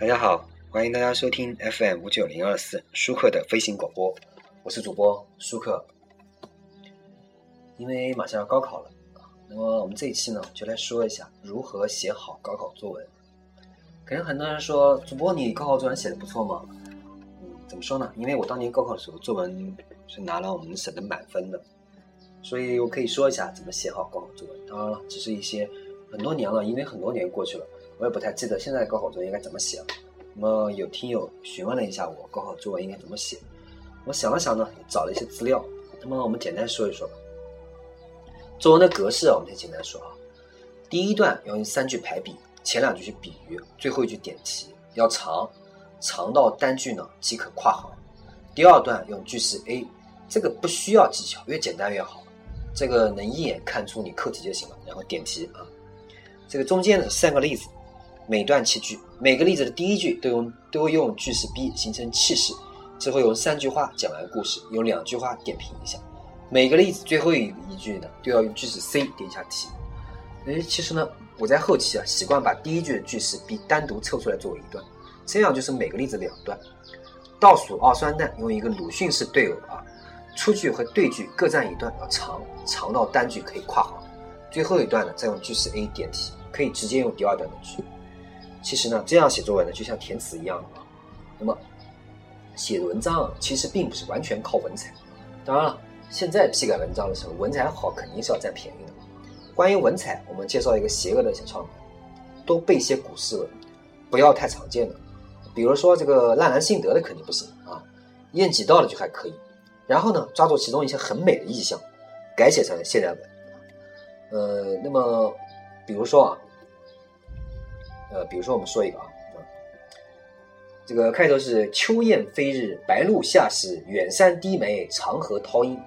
大家好，欢迎大家收听 FM 五九零二四舒克的飞行广播，我是主播舒克。因为马上要高考了，那么我们这一期呢，就来说一下如何写好高考作文。可能很多人说，主播你高考作文写的不错吗？嗯，怎么说呢？因为我当年高考的时候，作文是拿了我们省的满分的，所以我可以说一下怎么写好高考作文。当然了，只是一些很多年了，因为很多年过去了。我也不太记得现在高考作文应该怎么写了。那么有听友询问了一下我高考作文应该怎么写，我想了想呢，找了一些资料。那么我们简单说一说吧。作文的格式啊，我们先简单说啊。第一段要用三句排比，前两句是比喻，最后一句点题，要长，长到单句呢即可跨行。第二段用句式 A，这个不需要技巧，越简单越好，这个能一眼看出你课题就行了。然后点题啊，这个中间呢三个例子。每段七句，每个例子的第一句都用都用句式 B 形成气势，之后用三句话讲完故事，用两句话点评一下。每个例子最后一一句呢，都要用句式 C 点一下题。哎，其实呢，我在后期啊习惯把第一句的句式 B 单独抽出来作为一段，这样就是每个例子两段。倒数二酸氮用一个鲁迅式对偶啊，出句和对句各占一段，要长，长到单句可以括号。最后一段呢，再用句式 A 点题，可以直接用第二段的句。其实呢，这样写作文呢，就像填词一样啊。那么，写文章其实并不是完全靠文采。当然了，现在批改文章的时候，文采好肯定是要占便宜的。关于文采，我们介绍一个邪恶的小窍门：多背些古诗文，不要太常见的。比如说这个纳兰性德的肯定不行啊，晏几道的就还可以。然后呢，抓住其中一些很美的意象，改写成现代文。呃，那么比如说啊。呃，比如说我们说一个啊，这个开头是“秋雁飞日，白鹭下时，远山低眉，长河涛音”。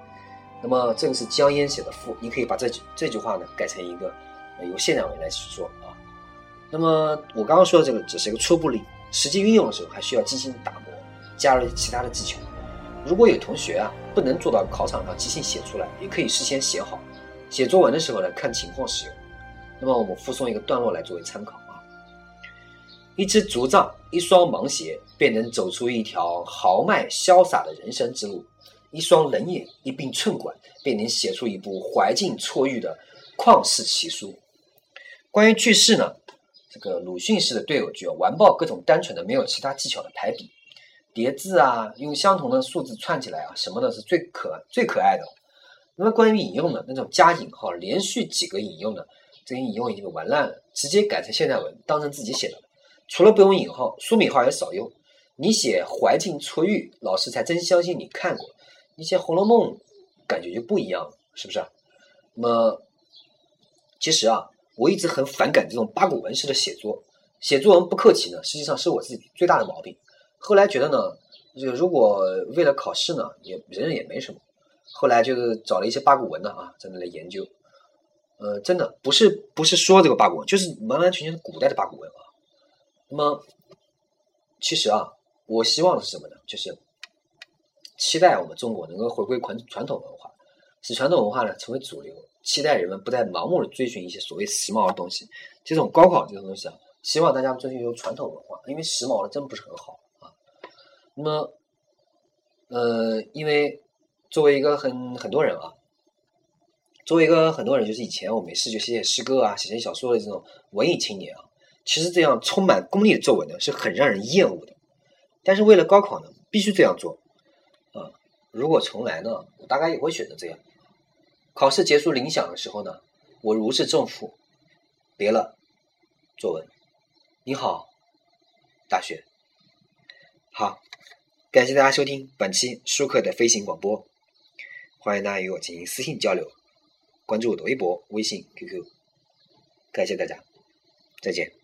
那么这个是江淹写的赋，你可以把这句这句话呢改成一个由现代文来去说啊。那么我刚刚说的这个只是一个初步例，实际运用的时候还需要精心打磨，加入其他的技巧。如果有同学啊不能做到考场上即兴写出来，也可以事先写好，写作文的时候呢看情况使用。那么我们附送一个段落来作为参考。一只竹杖，一双芒鞋，便能走出一条豪迈潇洒的人生之路；一双冷眼，一柄寸管，便能写出一部怀境错欲的旷世奇书。关于句式呢，这个鲁迅式的对偶句，完爆各种单纯的、没有其他技巧的排比、叠字啊，用相同的数字串起来啊，什么的是最可最可爱的。那么关于引用呢，那种加引号、连续几个引用的，这个引用已经被玩烂了，直接改成现代文，当成自己写的。除了不用引号，书名号也少用。你写怀劲错欲，老师才真相信你看过。你写《红楼梦》，感觉就不一样了，是不是？那么，其实啊，我一直很反感这种八股文式的写作。写作文不客气呢，实际上是我自己最大的毛病。后来觉得呢，这个如果为了考试呢，也忍忍也没什么。后来就是找了一些八股文的啊，在那来研究。呃，真的不是不是说这个八股文，就是完完全全是古代的八股文啊。那么，其实啊，我希望的是什么呢？就是期待我们中国能够回归传传统文化，使传统文化呢成为主流。期待人们不再盲目的追寻一些所谓时髦的东西。这种高考这种东西啊，希望大家追寻传统文化，因为时髦的真不是很好啊。那么，呃，因为作为一个很很多人啊，作为一个很多人，就是以前我没事就写写诗歌啊，写写小说的这种文艺青年啊。其实这样充满功利的作文呢，是很让人厌恶的。但是为了高考呢，必须这样做啊！如果重来呢，我大概也会选择这样。考试结束铃响的时候呢，我如释重负，别了作文。你好，大学。好，感谢大家收听本期舒克的飞行广播，欢迎大家与我进行私信交流，关注我的微博、微信、QQ。感谢大家，再见。